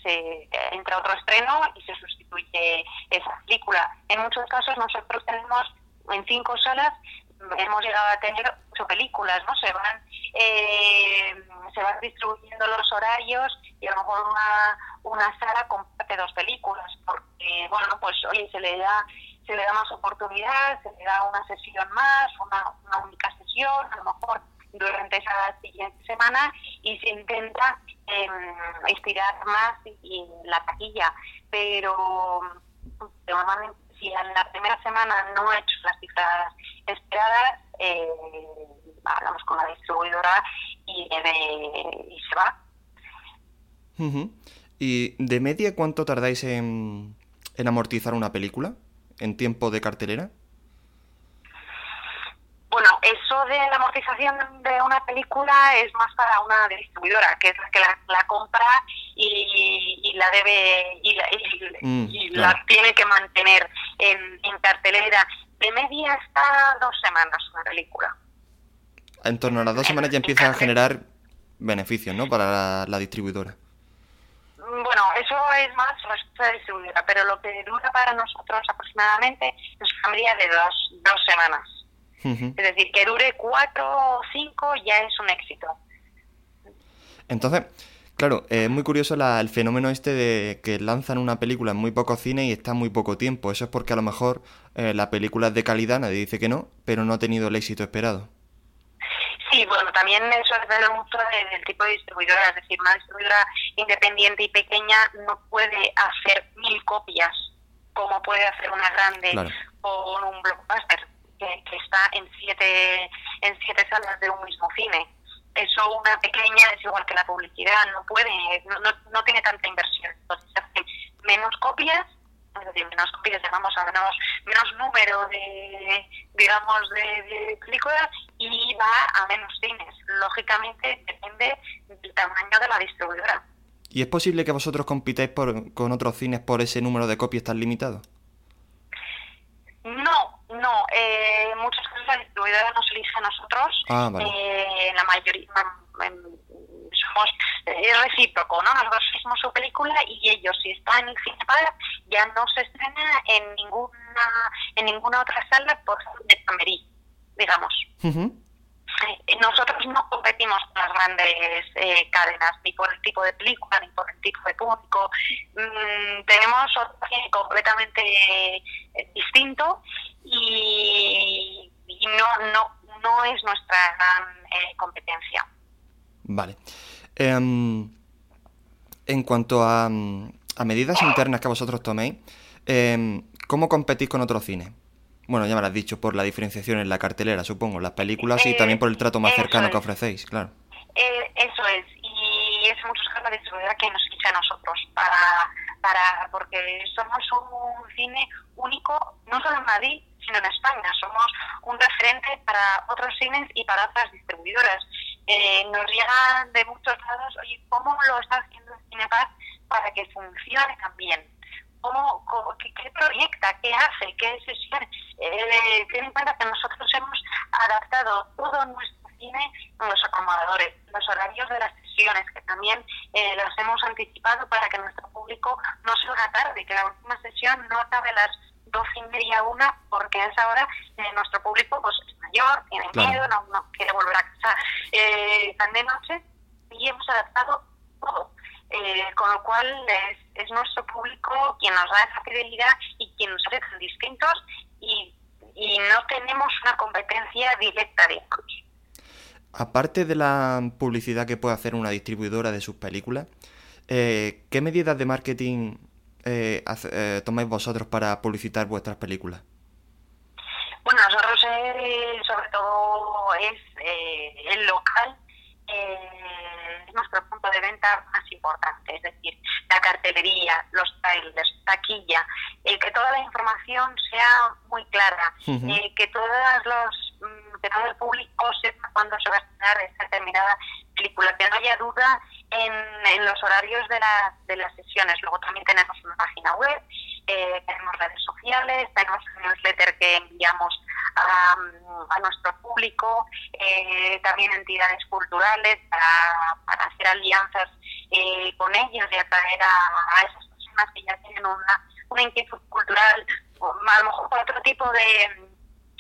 se entra otro estreno y se sustituye esa película. En muchos casos nosotros tenemos en cinco salas hemos llegado a tener ocho películas, ¿no? Se van eh, se van distribuyendo los horarios y a lo mejor una, una sala comparte dos películas porque, bueno, pues oye, se le da se le da más oportunidad, se le da una sesión más, una, una única sesión, a lo mejor durante esa siguiente semana y se intenta em, estirar más y, la taquilla. Pero normalmente si en la primera semana no he hecho las cifras esperadas, eh, hablamos con la distribuidora y, y se va. ¿Y de media cuánto tardáis en, en amortizar una película en tiempo de cartelera? Bueno, eso de la amortización de una película es más para una distribuidora, que es la que la, compra y, la debe y la, mm, tiene que mantener en, cartelera. De media está dos semanas una película. En torno a las dos semanas ya empieza a generar beneficios, ¿no? Para la, distribuidora. Bueno, eso es más la distribuidora, pero lo que dura para nosotros aproximadamente es una media de dos, dos semanas. Es decir, que dure cuatro o cinco ya es un éxito. Entonces, claro, es muy curioso el fenómeno este de que lanzan una película en muy poco cine y está muy poco tiempo. Eso es porque a lo mejor eh, la película es de calidad, nadie dice que no, pero no ha tenido el éxito esperado. Sí, bueno, también eso depende mucho del tipo de distribuidora. Es decir, una distribuidora independiente y pequeña no puede hacer mil copias como puede hacer una grande o un blockbuster que, está en siete, en siete salas de un mismo cine. Eso una pequeña es igual que la publicidad, no puede, no, no, tiene tanta inversión. Entonces se hacen menos copias, es decir, menos copias, llegamos a menos, menos número de, digamos, de, películas y va a menos cines. Lógicamente depende del tamaño de la distribuidora. ¿Y es posible que vosotros compitáis por, con otros cines por ese número de copias tan limitado? No, no, eh, muchas veces la distribuidora nos elige a nosotros. Ah, eh, la mayoría somos es recíproco, ¿no? Nosotros hicimos su película y ellos, si están en Cinepaga, ya no se estrena en ninguna en ninguna otra sala por de Camerí, digamos. Eh, nosotros no competimos con las grandes eh, cadenas, ni por el tipo de película, ni por el tipo de público. Mm, tenemos otro completamente eh, distinto y, no, no, no es nuestra gran competencia. Vale. Em, en cuanto a, a, medidas internas que vosotros toméis, em, ¿cómo competís con otros cines? Bueno, ya me lo has dicho, por la diferenciación en la cartelera, supongo, las películas y también por el trato más cercano que ofrecéis, claro. Eh, eso es, y es mucho la distribuidora que nos ficha a nosotros, para, para porque somos un cine único, no solo en Madrid, sino en España. Somos un referente para otros cines y para otras distribuidoras. Eh, nos llegan de muchos lados, oye, ¿cómo lo está haciendo Cinepaz para que funcione también? Cómo, qué, proyecta, qué hace, qué sesión. Eh, ten en cuenta que nosotros hemos adaptado todo nuestro cine a los acomodadores, los horarios de las sesiones, que también eh, los hemos anticipado para que nuestro público no salga tarde, que la última sesión no acabe a las doce y media una, porque a esa hora eh, nuestro público pues, es mayor, tiene miedo, no, no, quiere volver a casa eh, tan de noche, y hemos adaptado todo. Eh, con lo cual es, es, nuestro público quien nos da esa fidelidad y quien nos hace tan distintos y, y no tenemos una competencia directa de ellos. Aparte de la publicidad que puede hacer una distribuidora de sus películas, eh, ¿qué medidas de marketing eh, eh, tomáis vosotros para publicitar vuestras películas? Bueno, nosotros sobre todo es el local es nuestro punto de venta más importante, es decir, la cartelería, los trailers, taquilla, el que toda la información sea muy clara, eh, que todos los mm, que todo el público sepa cuándo se va a estrenar esta determinada película, que no haya duda en, en los horarios de, la, de las sesiones. Luego también tenemos una página web, eh, tenemos redes sociales, tenemos un newsletter que enviamos a, a nuestro público, eh, también entidades culturales para, para hacer alianzas eh, con ellos y atraer a, a, esas personas que ya tienen una, una inquietud cultural, a lo mejor por otro tipo de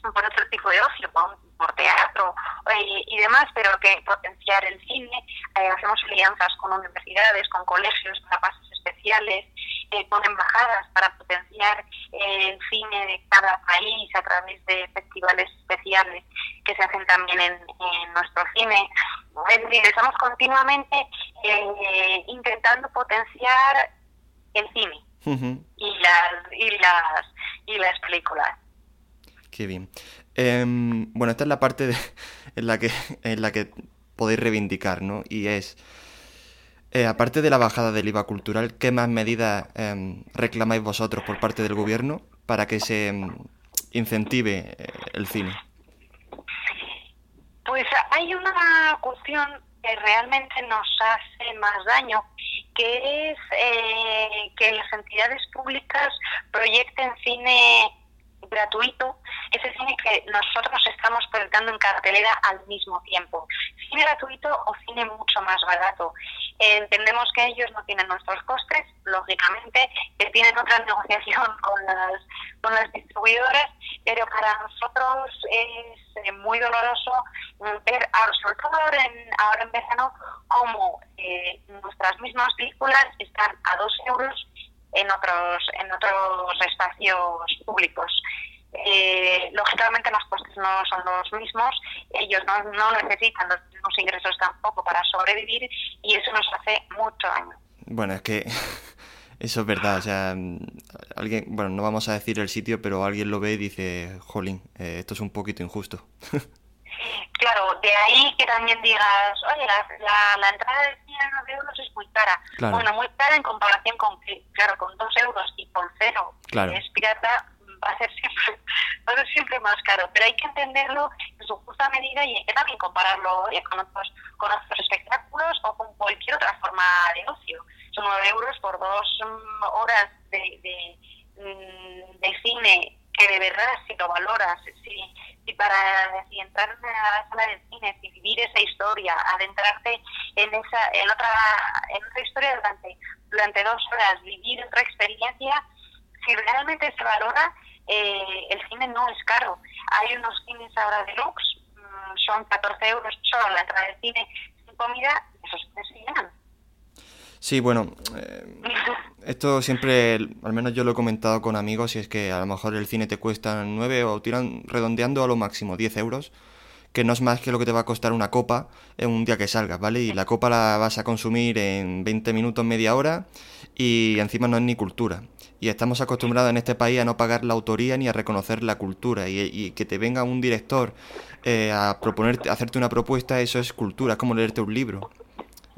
por otro tipo de ocio, por, por teatro eh, y demás, pero que potenciar el cine. Eh, hacemos alianzas con universidades, con colegios para pases especiales, eh, con embajadas para potenciar el cine de cada país a través de festivales especiales que se hacen también en, en nuestro cine. Es decir, estamos continuamente eh, intentando potenciar el cine y las y las y las películas. Qué bien. Em, bueno, esta es la parte de- en la que en la que podéis reivindicar, ¿no? Y es eh, aparte de la bajada del IVA cultural, ¿qué más medidas em, reclamáis vosotros por parte del gobierno para que se em, incentive eh, el cine? Pues hay una cuestión que realmente nos hace más daño, que es eh, que las entidades públicas proyecten cine gratuito, ese cine que nosotros estamos proyectando en cartelera al mismo tiempo. Cine gratuito o cine mucho más barato. Entendemos que ellos no tienen nuestros costes, lógicamente, que tienen otra negociación con las, con las distribuidoras, pero para nosotros es eh, muy doloroso ver, sobre todo ahora en, ahora en verano, como eh, nuestras mismas películas están a dos euros en otros en otros espacios públicos. Eh, lógicamente los costes no son los mismos, ellos no, no necesitan los ingresos tampoco para sobrevivir y eso nos hace mucho daño. Bueno, es que eso es verdad, o sea, mm, alguien, bueno, no vamos a decir el sitio, pero alguien lo ve y dice, jolín, eh, esto es un poquito injusto. Claro, de ahí que también digas, oye, la, la, la entrada de 100 euros es muy cara. Claro. Bueno, muy cara en comparación con que, claro, con 2 euros y con cero, Claro. que es pirata, va a ser siempre va a ser siempre más caro. Pero hay que entenderlo en su justa medida y hay que también compararlo oye, con, otros, con otros espectáculos o con cualquier otra forma de ocio. Son 9 euros por dos mm, horas de, de, mm, de cine que de verdad si lo valoras, si, si para si entrar en la sala de cine, si vivir esa historia, adentrarte en esa, en otra, en otra historia durante, durante dos horas, vivir otra experiencia, si realmente se valora, eh, el cine no es caro. Hay unos cines ahora deluxe, mm, son 14 euros solo la entrada de cine sin comida, esos cines se llenan. Sí, bueno, eh, esto siempre, al menos yo lo he comentado con amigos, y es que a lo mejor el cine te cuesta 9 o tiran redondeando a lo máximo 10 euros, que no es más que lo que te va a costar una copa en un día que salgas, ¿vale? Y la copa la vas a consumir en 20 minutos, media hora, y encima no es ni cultura. Y estamos acostumbrados en este país a no pagar la autoría ni a reconocer la cultura. Y, y que te venga un director eh, a proponerte, a hacerte una propuesta, eso es cultura, es como leerte un libro.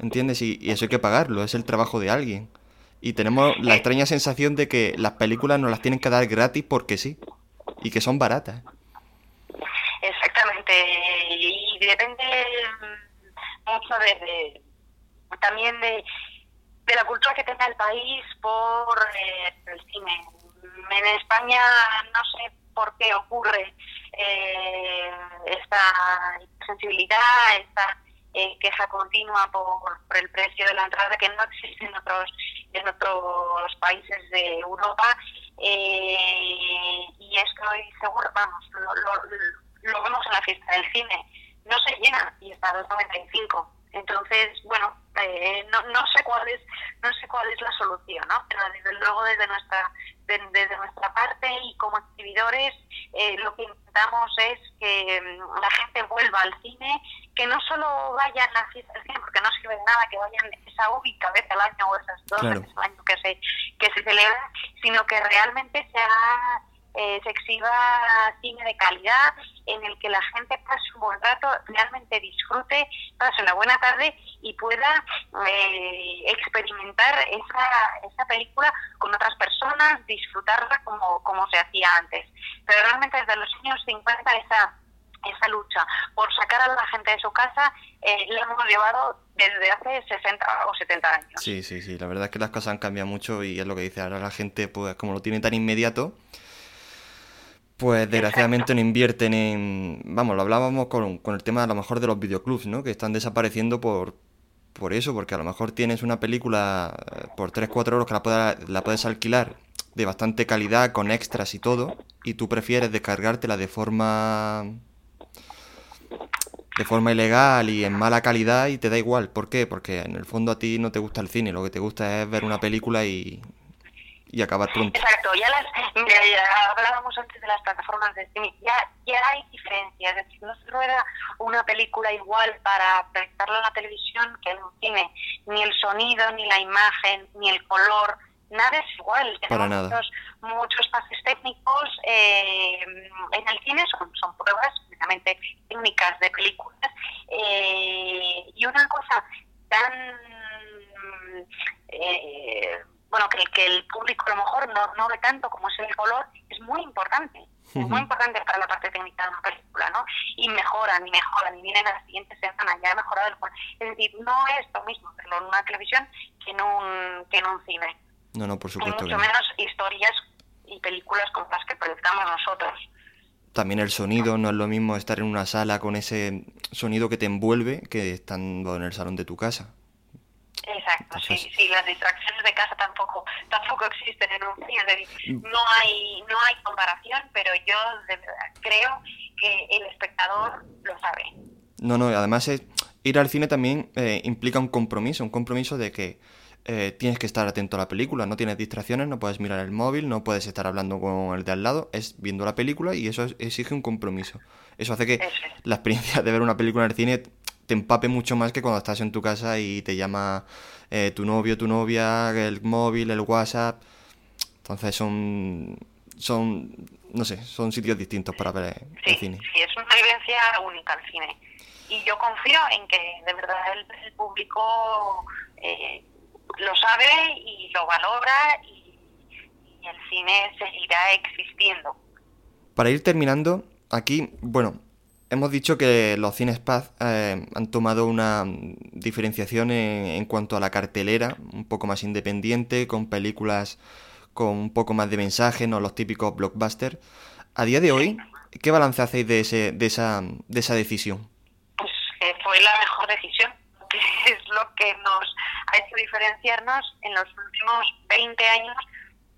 ¿Entiendes? Y, eso hay que pagarlo, es el trabajo de alguien. Y tenemos la extraña sensación de que las películas nos las tienen que dar gratis porque sí. Y que son baratas. Exactamente, y depende mucho de, de- también de, de la cultura que tenga el país por eh, el cine. En España no sé por qué ocurre eh, esta sensibilidad, esta eh, queja continua por, por el precio de la entrada que no existe en otros en otros países de Europa eh, y estoy seguro, vamos, lo, lo, lo vemos en la fiesta del cine, no se llena y está a 2.95. Entonces, bueno, eh, no, no sé cuál es no sé cuál es la solución, ¿no? Pero desde luego desde nuestra de- desde nuestra parte y como exhibidores eh, lo que intentamos es que mm, la gente vuelva al cine, que no solo vayan a la fiesta del cine, porque no sirve de nada que vayan esa única vez al año o esas dos Claro. veces al año que se que se celebra, sino que realmente se haga eh, se exhiba cine de calidad en el que la gente pase un buen rato, realmente disfrute, pase una buena tarde y pueda eh, experimentar esa, esa película con otras personas, disfrutarla como, como se hacía antes. Pero realmente desde los años 50 esa esa lucha por sacar a la gente de su casa eh, la hemos llevado desde hace 60 o 70 años. Sí, sí, sí. La verdad es que las cosas han cambiado mucho y es lo que dice ahora la gente, pues como lo tiene tan inmediato, pues desgraciadamente no invierten en... Vamos, lo hablábamos con, con el tema a lo mejor de los videoclubs, ¿no? Que están desapareciendo por, por eso, porque a lo mejor tienes una película eh, por 3-4 euros que la, pueda- la puedes alquilar de bastante calidad, con extras y todo, y tú prefieres descargártela de forma... de forma ilegal y en mala calidad y te da igual. ¿Por qué? Porque en el fondo a ti no te gusta el cine, lo que te gusta es ver una película y, y acabar pronto. Exacto, ya las mira, ya hablábamos antes de las plataformas de streaming, ya, ya hay diferencias, es decir, no se rueda una película igual para proyectarla en la televisión que en un cine, ni el sonido, ni la imagen, ni el color, nada es igual. Para Tenemos nada. Muchos, muchos pases técnicos eh, en el cine son, son pruebas precisamente técnicas de películas eh, y una cosa tan eh, bueno que, que el público a lo mejor no, no ve tanto como es el color es muy importante es muy importante para la parte técnica de una película ¿no? y mejoran y mejoran y vienen a la siguiente semana ya ha mejorado el color es decir no es lo mismo hacerlo en una televisión que en un, que en un cine No, no, por y supuesto que mucho no. menos historias y películas como las que proyectamos nosotros También el sonido, no es lo mismo estar en una sala con ese sonido que te envuelve que estando en el salón de tu casa. Exacto, sí, sí, las distracciones de casa tampoco tampoco existen en un cine, decir, Mm. no hay no hay comparación, pero yo de verdad creo que el espectador lo sabe. No, no, además es, ir al cine también eh, implica un compromiso, un compromiso de que eh, tienes que estar atento a la película, no tienes distracciones, no puedes mirar el móvil, no puedes estar hablando con el de al lado, es viendo la película y eso es- exige un compromiso. Eso hace que Eso es. la experiencia de ver una película en el cine te empape mucho más que cuando estás en tu casa y te llama eh, tu novio, tu novia, el móvil, el WhatsApp. Entonces son, son, no sé, son sitios distintos para ver Sí, el cine. sí, es una vivencia única el cine. Y yo confío en que de verdad el, el público eh, lo sabe y lo valora y, y el cine seguirá existiendo. Para ir terminando, aquí, bueno, hemos dicho que los cines Paz eh, han tomado una diferenciación en, en cuanto a la cartelera, un poco más independiente, con películas con un poco más de mensaje, no los típicos blockbusters. A día de hoy, ¿qué balance hacéis de, ese, de, esa, de esa decisión? pues que fue la mejor decisión, que es lo que nos ha hecho diferenciarnos en los últimos 20 años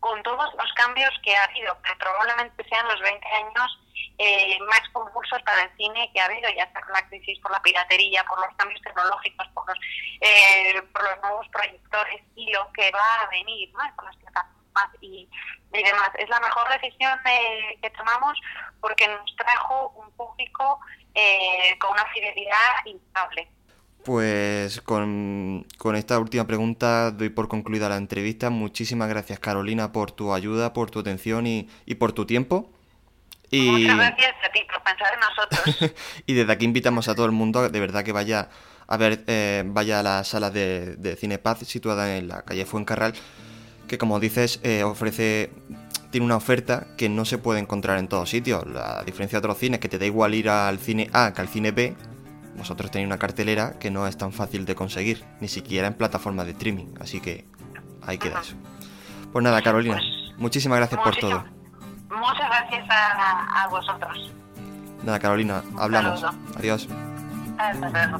con todos los cambios que ha habido, que probablemente sean los 20 años eh, más convulsos para el cine que ha habido, ya sea con la crisis por la piratería, por los cambios tecnológicos, por los, eh, por los nuevos proyectores y lo que va a venir ¿no? con las plataformas y, demás. Es la mejor decisión eh, que tomamos porque nos trajo un público eh, con una fidelidad impecable. Pues con, con esta última pregunta doy por concluida la entrevista. Muchísimas gracias Carolina por tu ayuda, por tu atención y, y por tu tiempo. Y, Muchas gracias a ti por pensar en nosotros. y desde aquí invitamos a todo el mundo de verdad que vaya a ver, eh, vaya a la sala de, de Cine Paz situada en la calle Fuencarral, que como dices eh, ofrece tiene una oferta que no se puede encontrar en todos sitios. La diferencia de otros cines que te da igual ir al cine A que al cine B. Vosotros tenéis una cartelera que no es tan fácil de conseguir, ni siquiera en plataformas de streaming, así que ahí queda eso. Pues nada, Carolina, Pues, muchísimas gracias por todo. Gracias a, a vosotros. Nada, Carolina, hablamos. Adiós. Hasta luego.